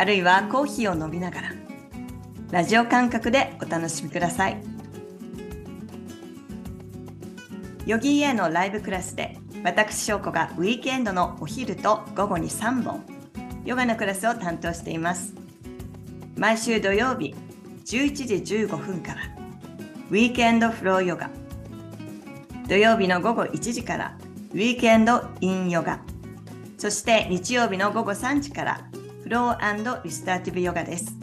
あるいはコーヒーを飲みながらラジオ感覚でお楽しみください。ヨギーエのライブクラスで私翔子がウィークエンドのお昼と午後に3本ヨガのクラスを担当しています。毎週土曜日11時15分からウィークエンドフローヨガ。土曜日の午後1時からウィークエンドインヨガ。そして日曜日の午後3時からローリスターティブヨガです。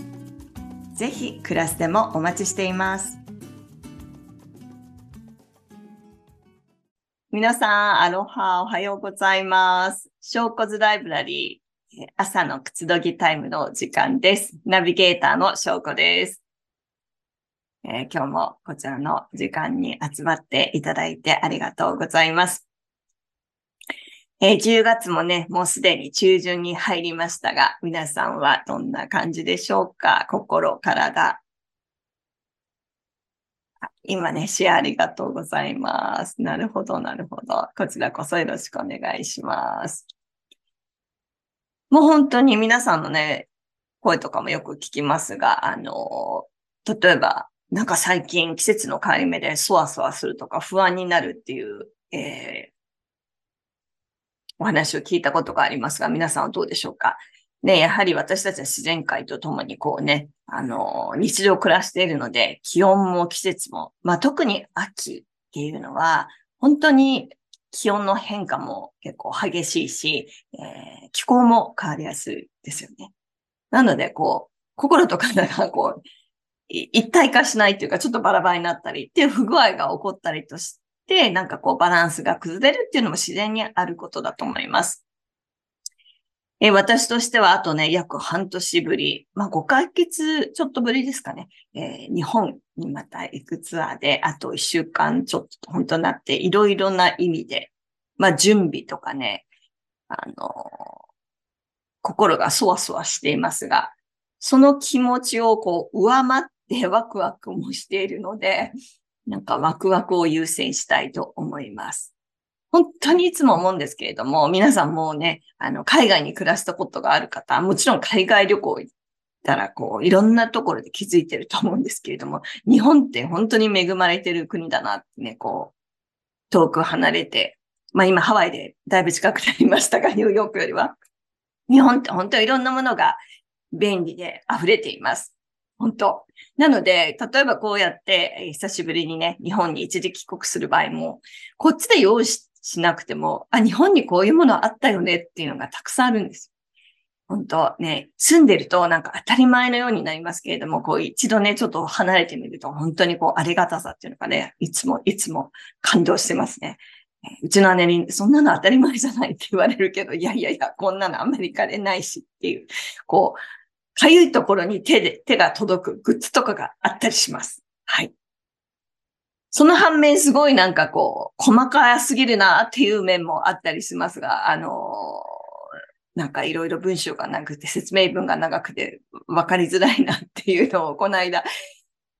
ぜひクラスでもお待ちしています。皆さん、アロハ、おはようございます。証拠図ライブラリー、朝のくつどぎタイムの時間です。ナビゲーターの証拠です。えー、今日もこちらの時間に集まっていただいてありがとうございます。えー、10月もね、もうすでに中旬に入りましたが、皆さんはどんな感じでしょうか？心、体。今ね、シェアありがとうございます。なるほど、なるほど。こちらこそよろしくお願いします。もう本当に皆さんのね、声とかもよく聞きますが、あの、例えば、なんか最近季節の変わり目でそわそわするとか不安になるっていう、えー、お話を聞いたことがありますが、皆さんはどうでしょうか？ね、やはり私たちは自然界と共にこうね、あの、日常を暮らしているので、気温も季節も、まあ特に秋っていうのは、本当に気温の変化も結構激しいし、えー、気候も変わりやすいですよね。なので、こう、心と体がこう、一体化しないっていうか、ちょっとバラバラになったりっていう不具合が起こったりとし、なんかこうバランスが崩れるっていうのも自然にあることだと思います。え私としてはあとね、約半年ぶり、まあ5ヶ月ちょっとぶりですかね、えー、日本にまた行くツアーで、あと1週間ちょっと本当になって、いろいろな意味で、まあ準備とかね、あのー、心がそわそわしていますが、その気持ちをこう上回ってワクワクもしているので、なんかワクワクを優先したいと思います。本当にいつも思うんですけれども、皆さんもうね、あの、海外に暮らしたことがある方、もちろん海外旅行行ったら、こう、いろんなところで気づいてると思うんですけれども、日本って本当に恵まれてる国だなってね、こう、遠く離れて、まあ今ハワイでだいぶ近くなりましたが、ニューヨークよりは。日本って本当にいろんなものが便利で溢れています。本当。なので、例えばこうやって、久しぶりにね、日本に一時帰国する場合も、こっちで用意しなくても、あ、日本にこういうものあったよねっていうのがたくさんあるんです。本当ね、住んでるとなんか当たり前のようになりますけれども、こう一度ね、ちょっと離れてみると、本当にこうありがたさっていうのがね、いつもいつも感動してますね。うちの姉に、そんなの当たり前じゃないって言われるけど、いやいやいや、こんなのアメリカでないしっていう、こう、かゆいところに手で、手が届くグッズとかがあったりします。はい。その反面すごいなんかこう、細かすぎるなっていう面もあったりしますが、あのー、なんかいろいろ文章がなくて説明文が長くて分かりづらいなっていうのをこの間、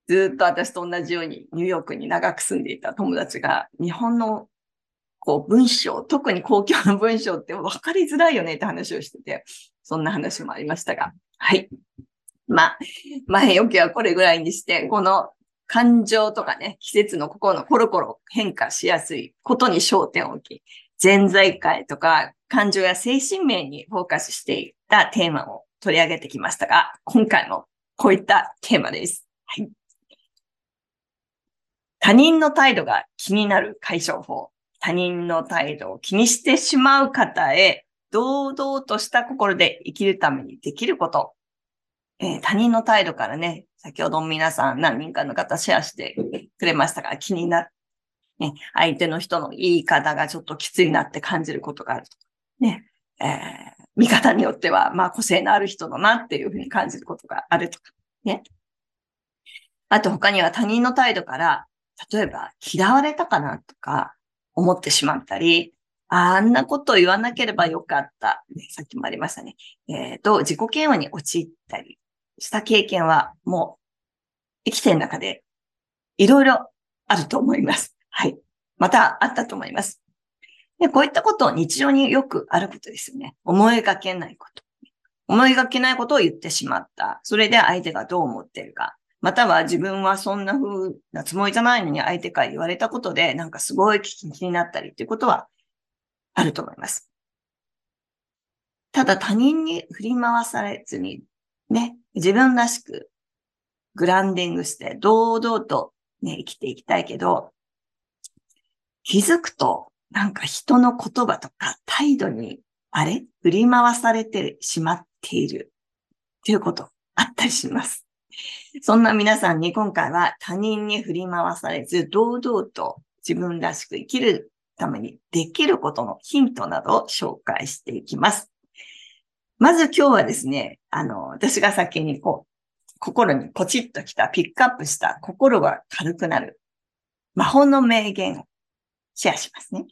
ずっと私と同じようにニューヨークに長く住んでいた友達が日本のこう文章、特に公共の文章って分かりづらいよねって話をしてて、そんな話もありましたが、はい。まあ、前置きはこれぐらいにして、この感情とかね、季節の心のコロコロ変化しやすいことに焦点を置き、潜在界とか感情や精神面にフォーカスしていったテーマを取り上げてきましたが、今回もこういったテーマです。はい。他人の態度が気になる解消法。他人の態度を気にしてしまう方へ堂々とした心で生きるためにできること。えー、他人の態度からね、先ほど皆さん何人かの方シェアしてくれましたが、気になる。ね、相手の人の言い方がちょっときついなって感じることがあると。ね、えー、見方によっては、まあ個性のある人だなっていうふうに感じることがあるとか、ね。あと他には他人の態度から、例えば嫌われたかなとか思ってしまったり、あんなことを言わなければよかった。ね、さっきもありましたね。えっ、ー、と、自己嫌悪に陥ったりした経験はもう生きてる中でいろいろあると思います。はい。またあったと思います。で、こういったことを日常によくあることですよね。思いがけないこと。思いがけないことを言ってしまった。それで相手がどう思ってるか。または自分はそんな風なつもりじゃないのに相手から言われたことでなんかすごい気になったりっていうことはあると思います。ただ他人に振り回されずにね、自分らしくグランディングして堂々とね、生きていきたいけど、気づくとなんか人の言葉とか態度にあれ振り回されてしまっているっていうことあったりします。そんな皆さんに今回は他人に振り回されず堂々と自分らしく生きるためにできることのヒントなどを紹介していきます。まず今日はですね、あの、私が先にこう、心にポチッときた、ピックアップした心が軽くなる魔法の名言をシェアしますね。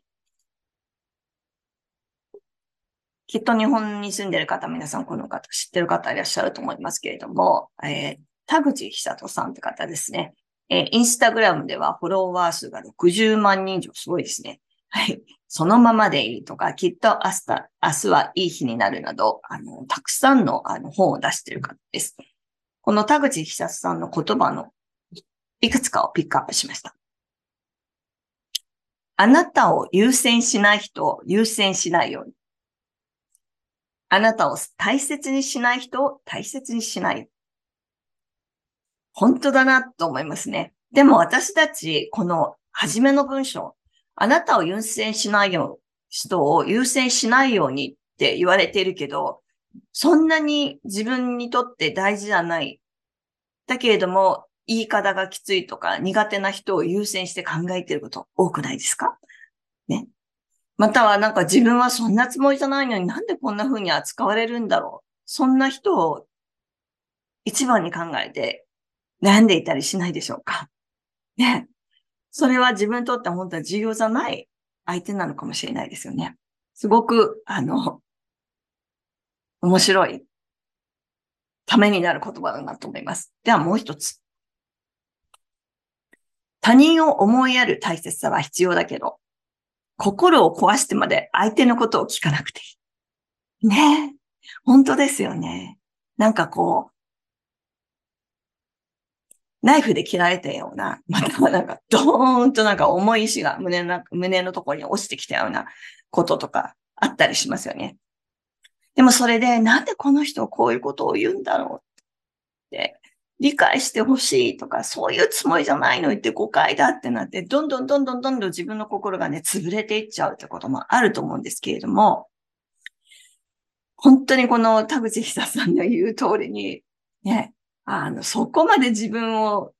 きっと日本に住んでる方、皆さんこの方知ってる方いらっしゃると思いますけれども、えー、田口久人さんって方ですね。えー、インスタグラムではフォロワー数が60万人以上、すごいですね。はい。そのままでいいとか、きっと明日、明日はいい日になるなど、あの、たくさんのあの本を出している方です。この田口久さんの言葉のいくつかをピックアップしました。あなたを優先しない人を優先しないように。あなたを大切にしない人を大切にしない。本当だなと思いますね。でも私たち、この初めの文章、あなたを優先しないよう、人を優先しないようにって言われているけど、そんなに自分にとって大事じゃない。だけれども、言い方がきついとか苦手な人を優先して考えていること多くないですか？ね？またはなんか自分はそんなつもりじゃないのになんでこんな風に扱われるんだろう？そんな人を一番に考えて悩んでいたりしないでしょうか？ね？それは自分にとって本当は重要じゃない相手なのかもしれないですよね。すごく、あの、面白いためになる言葉だなと思います。ではもう一つ。他人を思いやる大切さは必要だけど、心を壊してまで相手のことを聞かなくていい。ねえ。本当ですよね。なんかこう、ナイフで切られたような、またはなんかドーンとなんか重い石が胸の胸のところに落ちてきたようなこととかあったりしますよね。でもそれでなんでこの人こういうことを言うんだろうって理解してほしいとか、そういうつもりじゃないのって誤解だってなって、どんどんどんどんどんどん自分の心がね、潰れていっちゃうってこともあると思うんですけれども、本当にこの田口久さんの言う通りに、ね、あの、そこまで自分を、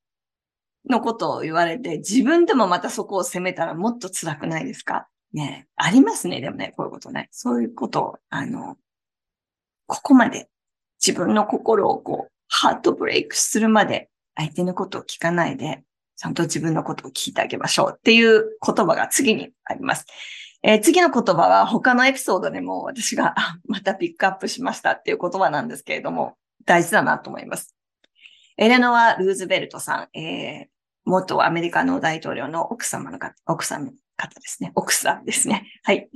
のことを言われて、自分でもまたそこを責めたらもっと辛くないですか？ね、ありますね、でもね、こういうことね。そういうことを、あの、ここまで自分の心をこう、ハートブレイクするまで相手のことを聞かないで、ちゃんと自分のことを聞いてあげましょうっていう言葉が次にあります。えー、次の言葉は他のエピソードでも私がまたピックアップしましたっていう言葉なんですけれども、大事だなと思います。エレノア・ルーズベルトさん、えー、元アメリカの大統領の奥様の方、奥さんの方ですね。奥さんですね。はい。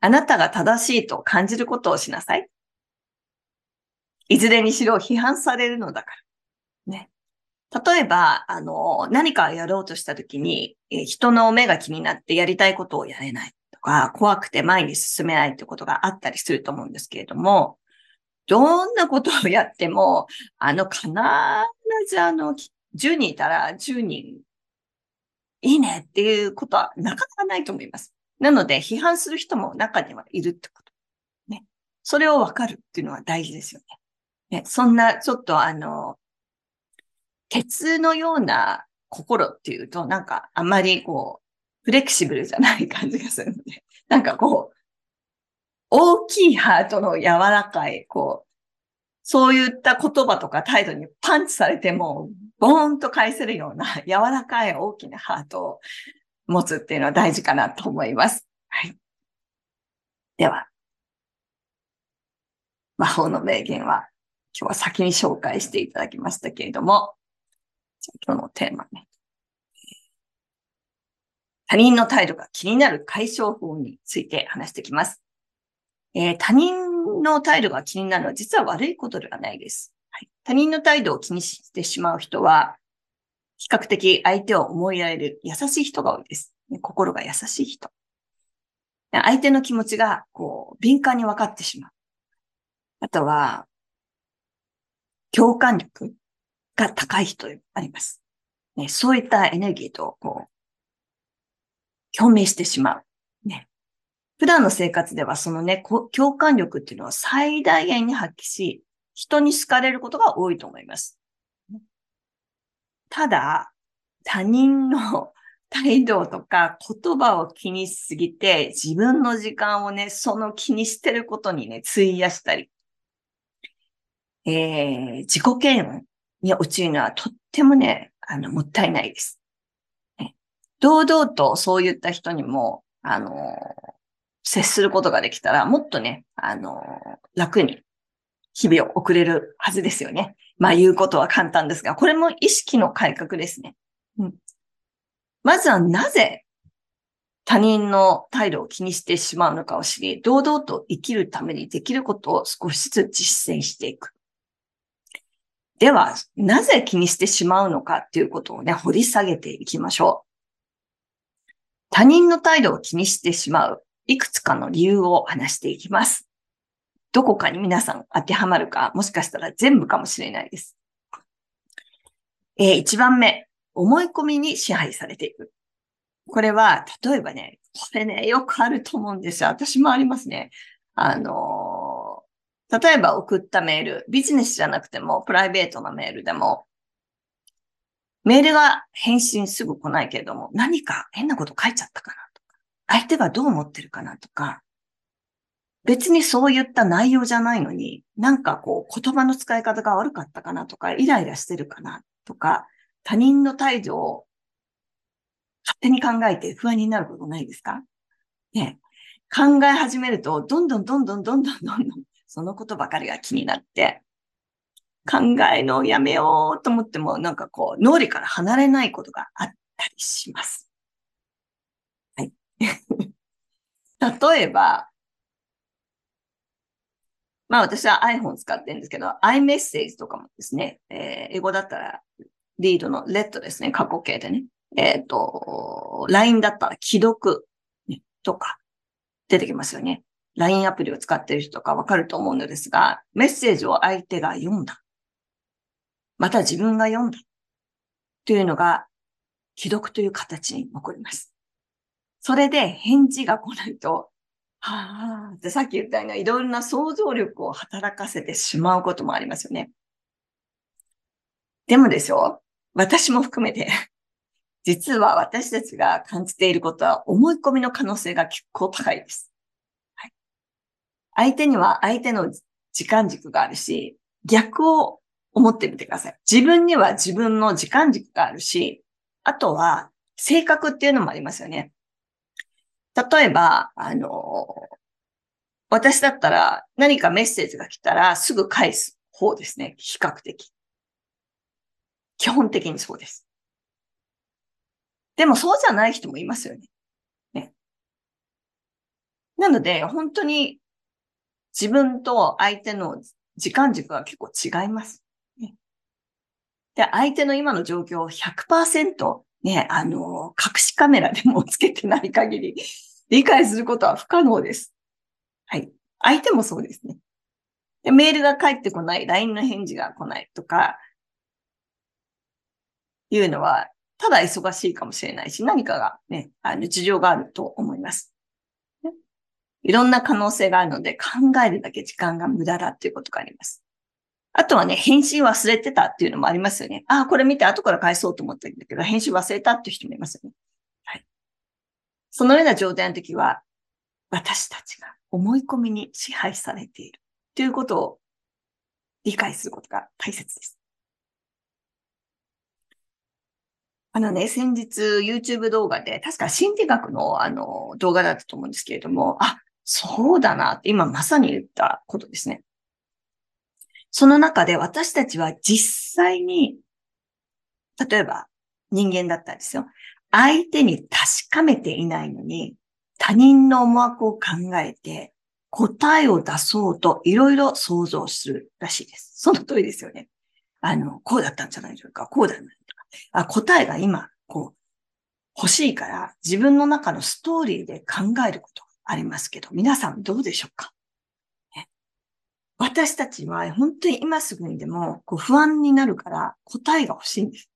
あなたが正しいと感じることをしなさい。いずれにしろ批判されるのだから。ね。例えば、あの、何かやろうとしたときに、え人の目が気になってやりたいことをやれないとか、怖くて前に進めないってことがあったりすると思うんですけれども、どんなことをやっても、あの、必ずあの、10人いたら10人、いいねっていうことはなかなかないと思います。なので、批判する人も中にはいるってこと。ね。それをわかるっていうのは大事ですよね。ね、そんな、ちょっとあの、鉄のような心っていうと、なんかあまりこう、フレキシブルじゃない感じがするので、なんかこう、大きいハートの柔らかい、こう、そういった言葉とか態度にパンチされても、ボーンと返せるような柔らかい大きなハートを持つっていうのは大事かなと思います。はい。では、魔法の名言は今日は先に紹介していただきましたけれども、じゃ今日のテーマね。他人の態度が気になる解消法について話してきます。えー、他人の態度が気になるのは実は悪いことではないです。はい、他人の態度を気にしてしまう人は、比較的相手を思いやれる優しい人が多いです。心が優しい人。相手の気持ちが、こう、敏感に分かってしまう。あとは、共感力が高い人あります。ね、そういったエネルギーと、こう、共鳴してしまう。ね。普段の生活ではそのね、共感力っていうのを最大限に発揮し、人に好かれることが多いと思います。ただ、他人の 態度とか言葉を気にしすぎて、自分の時間をね、その気にしてることにね、費やしたり、えー、自己嫌悪に陥るのはとってもね、あの、もったいないです。ね、堂々とそういった人にも、あの、接することができたら、もっとね、あの、楽に日々を送れるはずですよね。まあ言うことは簡単ですが、これも意識の改革ですね。うん、まずはなぜ他人の態度を気にしてしまうのかを知り、堂々と生きるためにできることを少しずつ実践していく。では、なぜ気にしてしまうのかっていうことをね、掘り下げていきましょう。他人の態度を気にしてしまういくつかの理由を話していきます。どこかに皆さん当てはまるか、もしかしたら全部かもしれないです。えー、1番目、思い込みに支配されていく。これは、例えばね、これね、よくあると思うんですよ。私もありますね。あのー、例えば送ったメール、ビジネスじゃなくても、プライベートなメールでも、メールが返信すぐ来ないけれども、何か変なこと書いちゃったかな、相手がどう思ってるかなとか、別にそういった内容じゃないのに、なんかこう言葉の使い方が悪かったかなとか、イライラしてるかなとか、他人の態度を勝手に考えて不安になることないですか？ね。考え始めると、どんどんどんどんどんどんどんどん、そのことばかりが気になって、考えのやめようと思っても、なんかこう、脳裏から離れないことがあったりします。例えば、まあ私は iPhone 使ってるんですけど、iMessage とかもですね、えー、英語だったら、リードのレッドですね、過去形でね。えっ、ー、と、LINE だったら既読、ね、とか出てきますよね。LINE アプリを使ってる人とかわかると思うのですが、メッセージを相手が読んだ。また自分が読んだ。というのが、既読という形に残ります。それで返事が来ないと、はあ、ってさっき言ったようないろんな想像力を働かせてしまうこともありますよね。でもですよ、私も含めて、実は私たちが感じていることは思い込みの可能性が結構高いです。はい、相手には相手の時間軸があるし、逆を思ってみてください。自分には自分の時間軸があるし、あとは性格っていうのもありますよね。例えば、あの、私だったら何かメッセージが来たらすぐ返す方ですね。比較的。基本的にそうです。でもそうじゃない人もいますよね。ね。なので、本当に自分と相手の時間軸が結構違います。ね、で、相手の今の状況を100%ね、あの、隠しカメラでもつけてない限り、理解することは不可能です。はい。相手もそうですね。でメールが返ってこない、LINE の返事が来ないとか、いうのは、ただ忙しいかもしれないし、何かがね、あの、事情があると思います。いろんな可能性があるので、考えるだけ時間が無駄だっていうことがあります。あとはね、返信忘れてたっていうのもありますよね。ああ、これ見て後から返そうと思ったんだけど、返信忘れたっていう人もいますよね。そのような状態の時は、私たちが思い込みに支配されているということを理解することが大切です。あのね、先日 YouTube 動画で、確か心理学のあの動画だったと思うんですけれども、あ、そうだなって今まさに言ったことですね。その中で私たちは実際に、例えば人間だったんですよ。相手に確かめていないのに、他人の思惑を考えて、答えを出そうといろいろ想像するらしいです。その通りですよね。あの、こうだったんじゃないでしょうか。こうだったあ、答えが今、こう、欲しいから自分の中のストーリーで考えることがありますけど、皆さんどうでしょうか、ね、私たちは本当に今すぐにでもこう不安になるから答えが欲しいんです。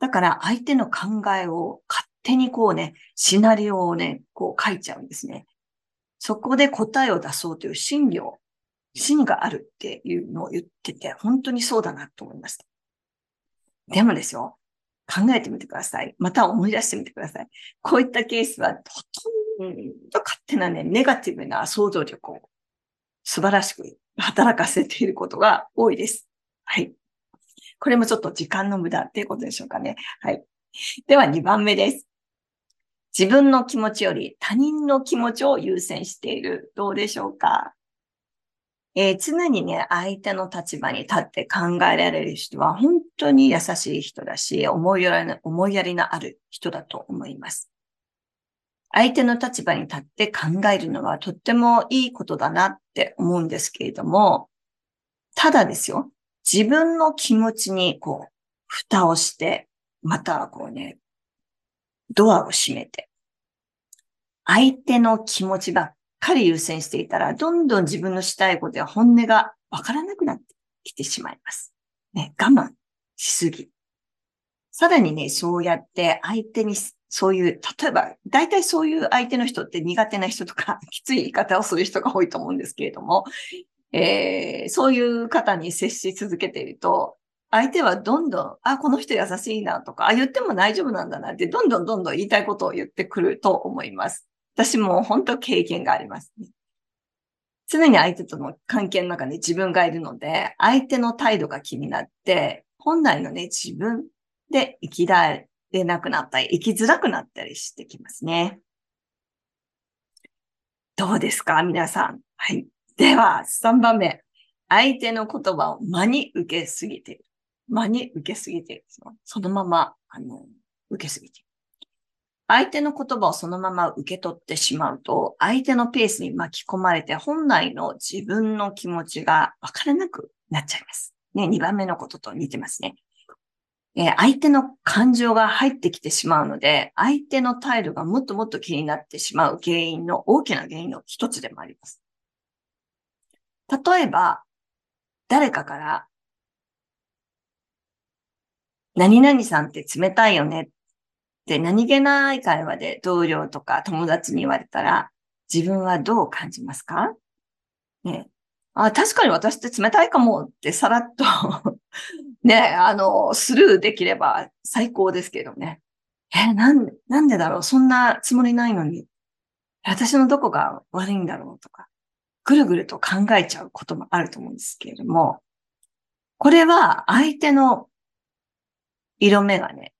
だから相手の考えを勝手にこうね、シナリオをね、こう書いちゃうんですね。そこで答えを出そうという心理を、心があるっていうのを言ってて、本当にそうだなと思いました。でもですよ、考えてみてください。また思い出してみてください。こういったケースは、ほとんど勝手なね、ネガティブな想像力を素晴らしく働かせていることが多いです。はい。これもちょっと時間の無駄っていうことでしょうかね。はい。では2番目です。自分の気持ちより他人の気持ちを優先している。どうでしょうか？えー、常にね、相手の立場に立って考えられる人は本当に優しい人だし、思いやり、思いやりのある人だと思います。相手の立場に立って考えるのはとってもいいことだなって思うんですけれども、ただですよ、自分の気持ちにこう、蓋をして、またはこうね、ドアを閉めて、相手の気持ちばっかり優先していたら、どんどん自分のしたいことや本音がわからなくなってきてしまいます。ね、我慢しすぎ。さらにね、そうやって相手に、そういう、例えば、大体そういう相手の人って苦手な人とか、きつい言い方をする人が多いと思うんですけれども、えー、そういう方に接し続けていると、相手はどんどん、あ、この人優しいなとか、あ、言っても大丈夫なんだなって、どんどんどんどん言いたいことを言ってくると思います。私も本当経験がありますね。常に相手との関係の中に自分がいるので、相手の態度が気になって、本来のね、自分で生きられなくなったり、生きづらくなったりしてきますね。どうですか？皆さん。はい。では、3番目。相手の言葉を真に受けすぎている。真に受けすぎている。そのまま、あの、受けすぎている。相手の言葉をそのまま受け取ってしまうと、相手のペースに巻き込まれて、本来の自分の気持ちが分からなくなっちゃいます。ね、2番目のことと似てますね。えー、相手の感情が入ってきてしまうので、相手の態度がもっともっと気になってしまう原因の大きな原因の一つでもあります。例えば、誰かから、何々さんって冷たいよねで、何気ない会話で同僚とか友達に言われたら、自分はどう感じますか？ね。あ、確かに私って冷たいかもってさらっと ね、あの、スルーできれば最高ですけどね。え、なん、なんでだろう？そんなつもりないのに。私のどこが悪いんだろう？とか、ぐるぐると考えちゃうこともあると思うんですけれども、これは相手の色眼鏡で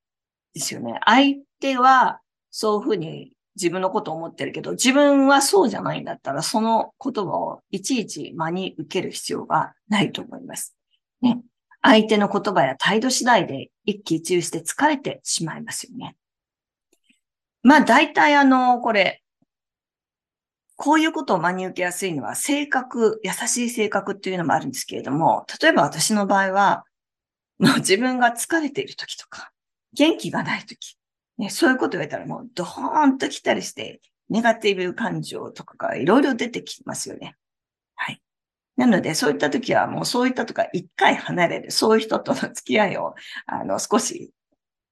すよね。相手はそういうふうに自分のことを思ってるけど、自分はそうじゃないんだったら、その言葉をいちいち真に受ける必要がないと思います。ね。相手の言葉や態度次第で一喜一憂して疲れてしまいますよね。まあ大体あの、これ、こういうことを真に受けやすいのは性格、優しい性格っていうのもあるんですけれども、例えば私の場合は、もう自分が疲れている時とか、元気がないとき、ね、そういうこと言われたらもうドーンと来たりして、ネガティブ感情とかがいろいろ出てきますよね。はい。なので、そういったときはもうそういったとか一回離れる。そういう人との付き合いを、あの、少し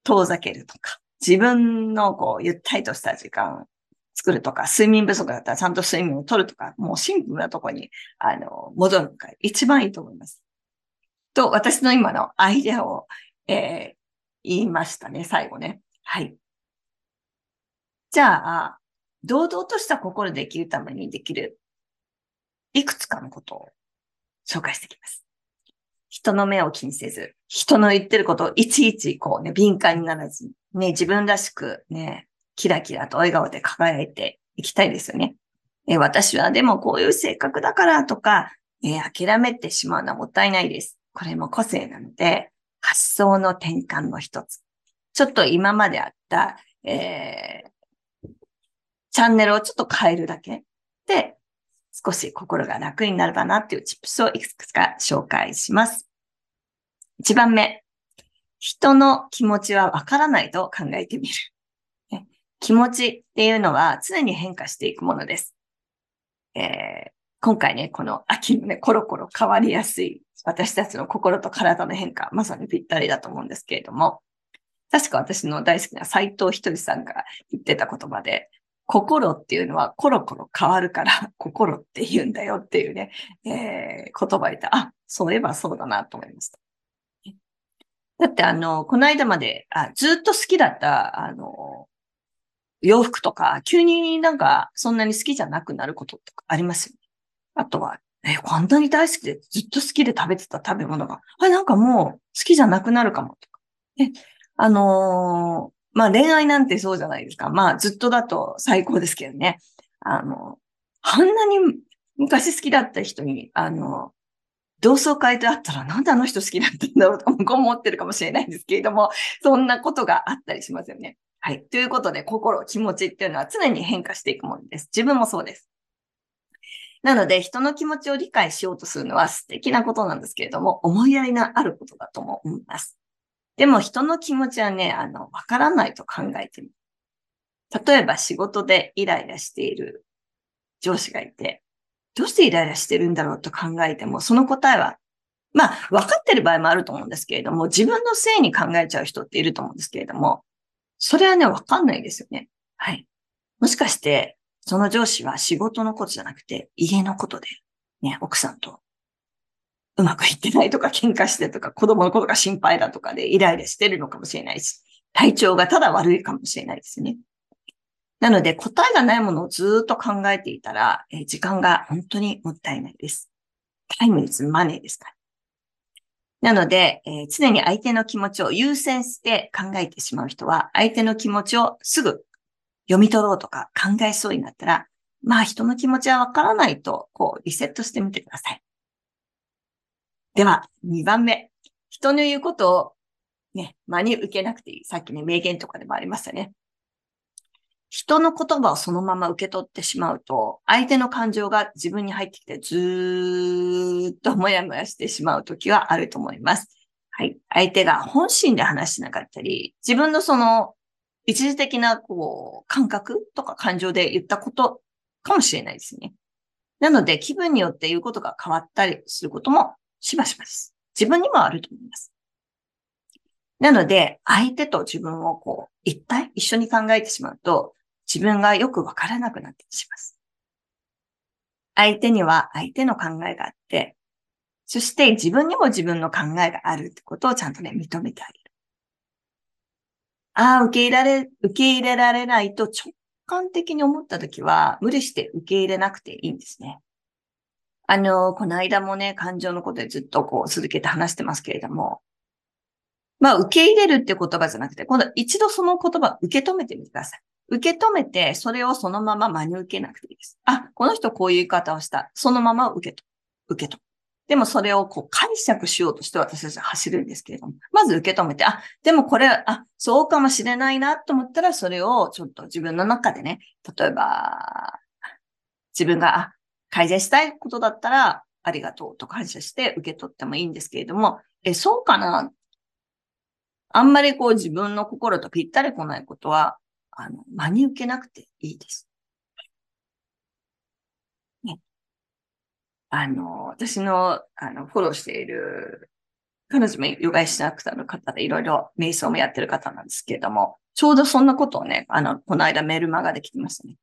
遠ざけるとか、自分のこう、ゆったりとした時間作るとか、睡眠不足だったらちゃんと睡眠を取るとか、もうシンプルなとこに、あの、戻るのが一番いいと思います。と、私の今のアイデアを、えー、言いましたね、最後ね。はい。じゃあ、堂々とした心で生きるためにできるいくつかのことを紹介していきます。人の目を気にせず、人の言ってることをいちいちこうね、敏感にならずに、ね、自分らしくね、キラキラと笑顔で輝いていきたいですよね。え私はでもこういう性格だからとか、え諦めてしまうのはもったいないです。これも個性なので、発想の転換の一つ。ちょっと今まであった、えー、チャンネルをちょっと変えるだけで、少し心が楽になればなっていうチップスをいくつか紹介します。一番目。人の気持ちはわからないと考えてみる。気持ちっていうのは常に変化していくものです。えー、今回ね、この秋のね、コロコロ変わりやすい私たちの心と体の変化、まさにぴったりだと思うんですけれども、確か私の大好きな斎藤ひとりさんが言ってた言葉で、心っていうのはコロコロ変わるから心って言うんだよっていうね、えー、言葉で、あ、そういえばそうだなと思いました。だってあの、この間まであずっと好きだった、あの、洋服とか、急になんかそんなに好きじゃなくなることとかあります？よね。あとは、え、こんなに大好きでずっと好きで食べてた食べ物が、あれなんかもう好きじゃなくなるかもとか。え、あのー、まあ恋愛なんてそうじゃないですか。まあずっとだと最高ですけどね。あの、あんなに昔好きだった人に、あの、同窓会であったらなんであの人好きだったんだろうと思ってるかもしれないんですけれども、そんなことがあったりしますよね。はい。ということで、心、気持ちっていうのは常に変化していくものです。自分もそうです。なので、人の気持ちを理解しようとするのは素敵なことなんですけれども、思いやりのあることだとも思います。でも、人の気持ちはね、あの、わからないと考えてみる。例えば、仕事でイライラしている上司がいて、どうしてイライラしてるんだろうと考えても、その答えは、まあ、分かってる場合もあると思うんですけれども、自分のせいに考えちゃう人っていると思うんですけれども、それはね、わかんないですよね。はい。もしかして、その上司は仕事のことじゃなくて、家のことで、ね、奥さんとうまくいってないとか喧嘩してとか、子供のことが心配だとかでイライラしてるのかもしれないし、体調がただ悪いかもしれないですね。なので、答えがないものをずっと考えていたら、え時間が本当にもったいないです。タイムイズマネーですから。なので、えー、常に相手の気持ちを優先して考えてしまう人は、相手の気持ちをすぐ読み取ろうとか考えそうになったら、まあ人の気持ちはわからないと、こうリセットしてみてください。では、2番目。人の言うことをね、真に受けなくていい。さっきね、名言とかでもありましたね。人の言葉をそのまま受け取ってしまうと、相手の感情が自分に入ってきてずーっともやもやしてしまう時はあると思います。はい。相手が本心で話しなかったり、自分のその一時的なこう感覚とか感情で言ったことかもしれないですね。なので気分によって言うことが変わったりすることもしばしばです。自分にもあると思います。なので、相手と自分をこう、一体一緒に考えてしまうと、自分がよくわからなくなってします。相手には相手の考えがあって、そして自分にも自分の考えがあるってことをちゃんとね、認めてあげる。ああ、受け入れられ、受け入れられないと直感的に思ったときは、無理して受け入れなくていいんですね。あの、この間もね、感情のことでずっとこう続けて話してますけれども、まあ、受け入れるって言葉じゃなくて、今度一度その言葉受け止めてみてください。受け止めて、それをそのまま真に受けなくていいです。あ、この人こういう言い方をした。そのまま受けと、受けと。でもそれをこう解釈しようとして私たちは走るんですけれども、まず受け止めて、あ、でもこれ、あ、そうかもしれないなと思ったら、それをちょっと自分の中でね、例えば、自分が、改善したいことだったら、ありがとうと感謝して受け取ってもいいんですけれども、え、そうかなあんまりこう自分の心とぴったり来ないことは、あの、真に受けなくていいです。ね。あの、私の、あの、フォローしている、彼女もヨガイシナクタの方でいろいろ瞑想もやってる方なんですけれども、ちょうどそんなことをね、あの、この間メールマガで来てましたね。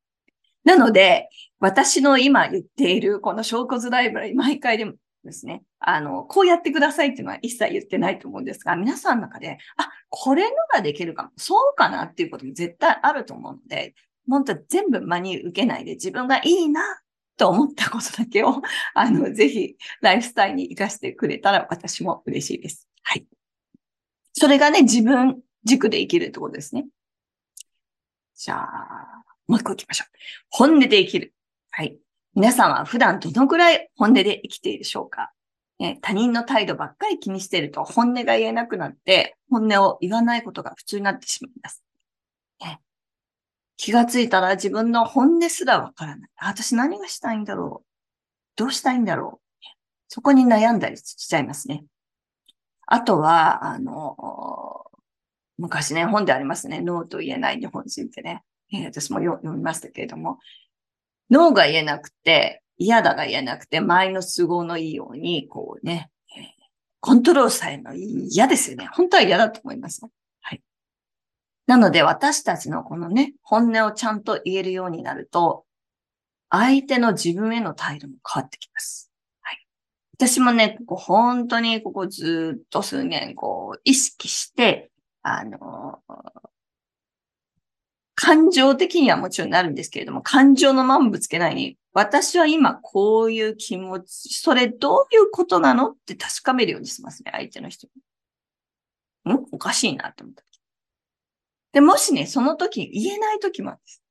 なので、私の今言っているこの証拠図ライブラリ、毎回でもですね、あの、こうやってくださいっていうのは一切言ってないと思うんですが、皆さんの中で、あ、これのができるかも、そうかなっていうことも絶対あると思うので、本当全部真に受けないで自分がいいな、と思ったことだけを、あの、ぜひ、ライフスタイルに活かしてくれたら私も嬉しいです。はい。それがね、自分軸で生きるってことですね。じゃあ、もう一個行きましょう。本音で生きる。はい。皆さんは普段どのくらい本音で生きているでしょうか、ね、他人の態度ばっかり気にしていると本音が言えなくなって、本音を言わないことが普通になってしまいます。ね、気がついたら自分の本音すらわからない。私何がしたいんだろう？どうしたいんだろう？そこに悩んだりしちゃいますね。あとは、あの、昔ね、本でありますね。ノーと言えない日本人ってね。えー、私も読みましたけれども、ノーが言えなくて、嫌だが言えなくて、前の都合のいいように、こうね、コントロールさえの嫌ですよね。本当は嫌だと思います。はい。なので、私たちのこのね、本音をちゃんと言えるようになると、相手の自分への態度も変わってきます。はい。私もね、ここ本当にここずっと数年、こう、意識して、あの、感情的にはもちろんなるんですけれども、感情のままぶつけないに、私は今こういう気持ち、それどういうことなのって確かめるようにしますね、相手の人に。んおかしいなって思った。で、もしね、その時言えない時もあるんです。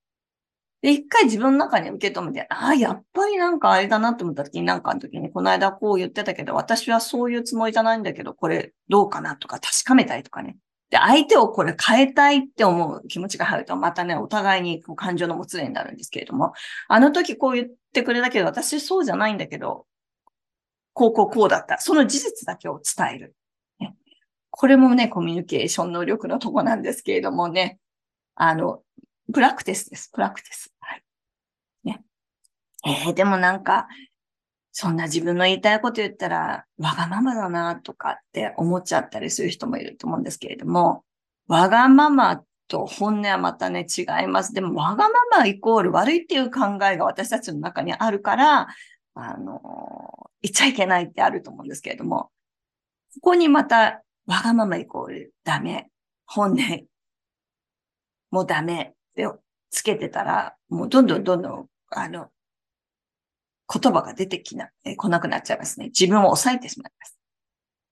で、一回自分の中に受け止めて、ああ、やっぱりなんかあれだなって思った時に、なんかの時に、この間こう言ってたけど、私はそういうつもりじゃないんだけど、これどうかなとか確かめたいとかね。で、相手をこれ変えたいって思う気持ちが入ると、またね、お互いにこう感情のもつれになるんですけれども、あの時こう言ってくれたけど、私そうじゃないんだけど、こうこうこうだった。その事実だけを伝える。ね、これもね、コミュニケーション能力のとこなんですけれどもね、あの、プラクティスです。プラクティス。はい。ね。えー、でもなんか、そんな自分の言いたいこと言ったら、わがままだなとかって思っちゃったりする人もいると思うんですけれども、わがままと本音はまたね、違います。でも、わがままイコール悪いっていう考えが私たちの中にあるから、あの、言っちゃいけないってあると思うんですけれども、ここにまた、わがままイコールダメ、本音もダメってつけてたら、もうどんどんどんどん、あの、言葉が出てきな、え来なくなっちゃいますね。自分を抑えてしまいます。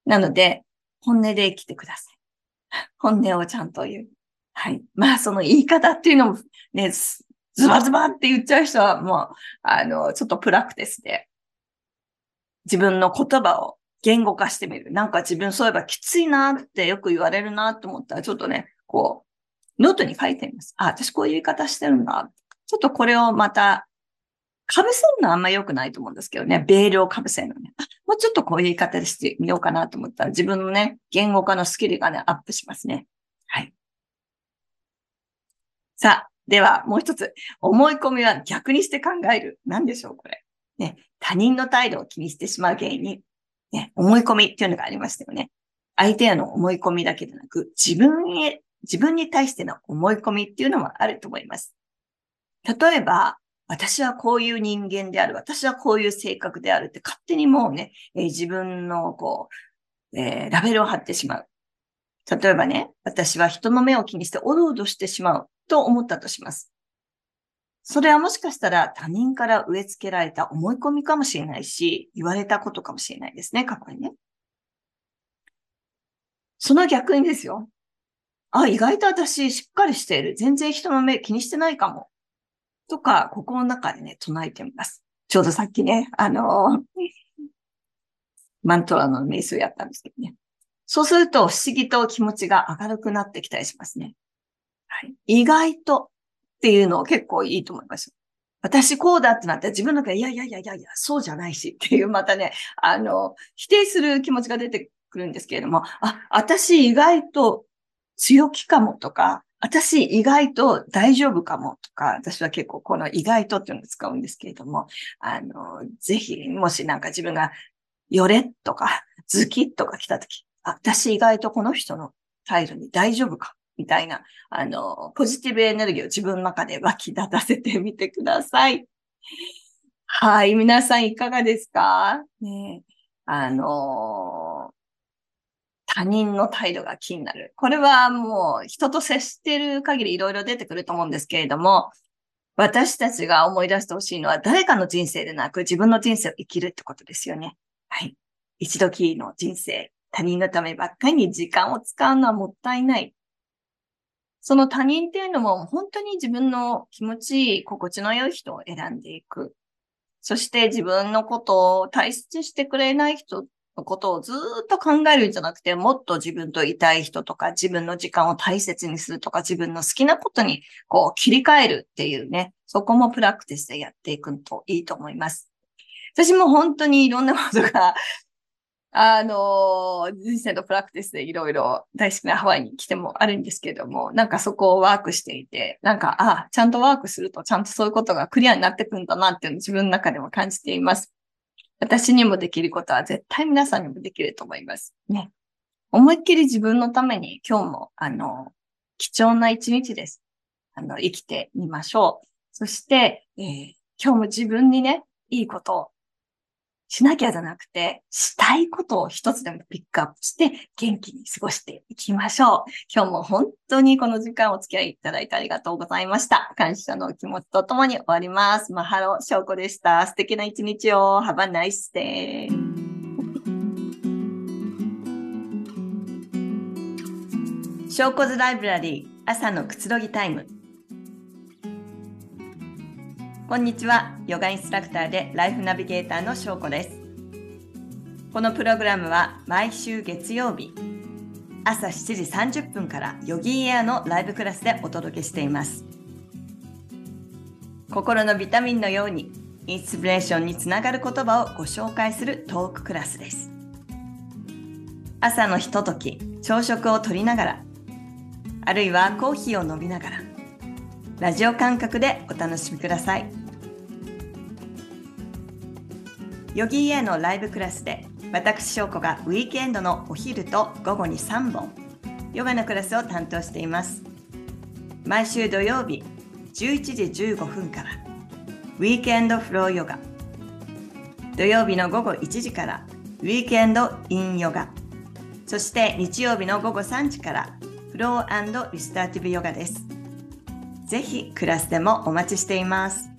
なので、本音で生きてください。本音をちゃんと言う。はい。まあ、その言い方っていうのもね、ズバズバって言っちゃう人はもう、あの、ちょっとプラクティスで、自分の言葉を言語化してみる。なんか自分そういえばきついなってよく言われるなと思ったら、ちょっとね、こう、ノートに書いてみます。あ、私こういう言い方してるんだ。ちょっとこれをまた被せるのはあんま良くないと思うんですけどね。ベールを被せるのね。もうちょっとこういう言い方でしてみようかなと思ったら、自分のね、言語化のスキルがね、アップしますね。はい。さあ、では、もう一つ。思い込みは逆にして考える。何でしょう、これ。ね。他人の態度を気にしてしまう原因に、ね、思い込みっていうのがありましたよね。相手への思い込みだけでなく、自分へ、自分に対しての思い込みっていうのもあると思います。例えば、私はこういう人間である、私はこういう性格であるって勝手にもうね、えー、自分のこう、えー、ラベルを貼ってしまう。例えばね、私は人の目を気にしておどおどしてしまうと思ったとします。それはもしかしたら他人から植え付けられた思い込みかもしれないし、言われたことかもしれないですね、過去にね。その逆にですよ。あ、意外と私しっかりしている。全然人の目気にしてないかも。とか、ここの中でね、唱えてみます。ちょうどさっきね、あのマントラの瞑想やったんですけどね。そうすると不思議と気持ちが明るくなってきたりしますね。はい。意外とっていうのを結構いいと思います。私こうだってなったら自分の中で、いやいやいやいやいや、そうじゃないしっていう、またね、あの、否定する気持ちが出てくるんですけれども、あ、私意外と強気かもとか、私意外と大丈夫かもとか、私は結構この意外とっていうのを使うんですけれども、あの、ぜひ、もしなんか自分が、よれとか、ズキとか来たとき、私意外とこの人の態度に大丈夫かみたいな、あの、ポジティブエネルギーを自分の中で湧き立たせてみてください。はい。皆さんいかがですか？ねあの他人の態度が気になる。これはもう人と接してる限りいろいろ出てくると思うんですけれども、私たちが思い出してほしいのは誰かの人生でなく自分の人生を生きるってことですよね。はい。一度きりの人生、他人のためばっかりに時間を使うのはもったいない。その他人っていうのも本当に自分の気持ちいい、心地の良い人を選んでいく。そして自分のことを大切にしてくれない人のことをずっと考えるんじゃなくて、もっと自分といたい人とか、自分の時間を大切にするとか、自分の好きなことにこう切り替えるっていうね、そこもプラクティスでやっていくといいと思います。私も本当にいろんなことが、あの、人生のプラクティスでいろいろ大好きなハワイに来てもあるんですけども、なんかそこをワークしていて、なんか、ああ、ちゃんとワークするとちゃんとそういうことがクリアになってくんだなっていうのを自分の中でも感じています。私にもできることは絶対皆さんにもできると思います。ね。思いっきり自分のために今日も、あの、貴重な一日です。あの、生きてみましょう。そして、えー、今日も自分にね、いいことをしなきゃじゃなくて、したいことを一つでもピックアップして元気に過ごしていきましょう。今日も本当にこの時間お付き合いいただいてありがとうございました。感謝の気持ちとともに終わります。マハロー、翔子でした。素敵な一日を。Have a nice day. 翔子ズライブラリー朝のくつろぎタイム。こんにちは。ヨガインストラクターでライフナビゲーターの翔子です。このプログラムは毎週月曜日朝7時30分からヨギーエアのライブクラスでお届けしています。心のビタミンのようにインスピレーションにつながる言葉をご紹介するトーククラスです。朝のひととき、朝食をとりながら、あるいはコーヒーを飲みながら、ラジオ感覚でお楽しみください。ヨギーエのライブクラスで私翔子がウィークエンドのお昼と午後に3本ヨガのクラスを担当しています。毎週土曜日11時15分からウィークエンドフローヨガ。土曜日の午後1時からウィークエンドインヨガ。そして日曜日の午後3時からフローリスターティブヨガです。ぜひクラスでもお待ちしています。